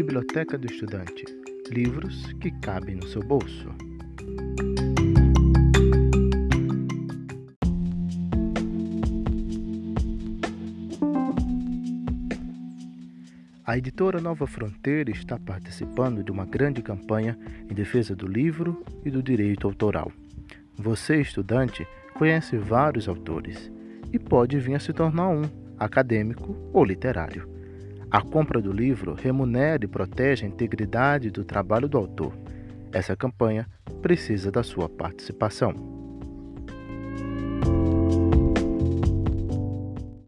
Biblioteca do Estudante livros que cabem no seu bolso. A editora Nova Fronteira está participando de uma grande campanha em defesa do livro e do direito autoral. Você, estudante, conhece vários autores e pode vir a se tornar um, acadêmico ou literário. A compra do livro remunera e protege a integridade do trabalho do autor. Essa campanha precisa da sua participação.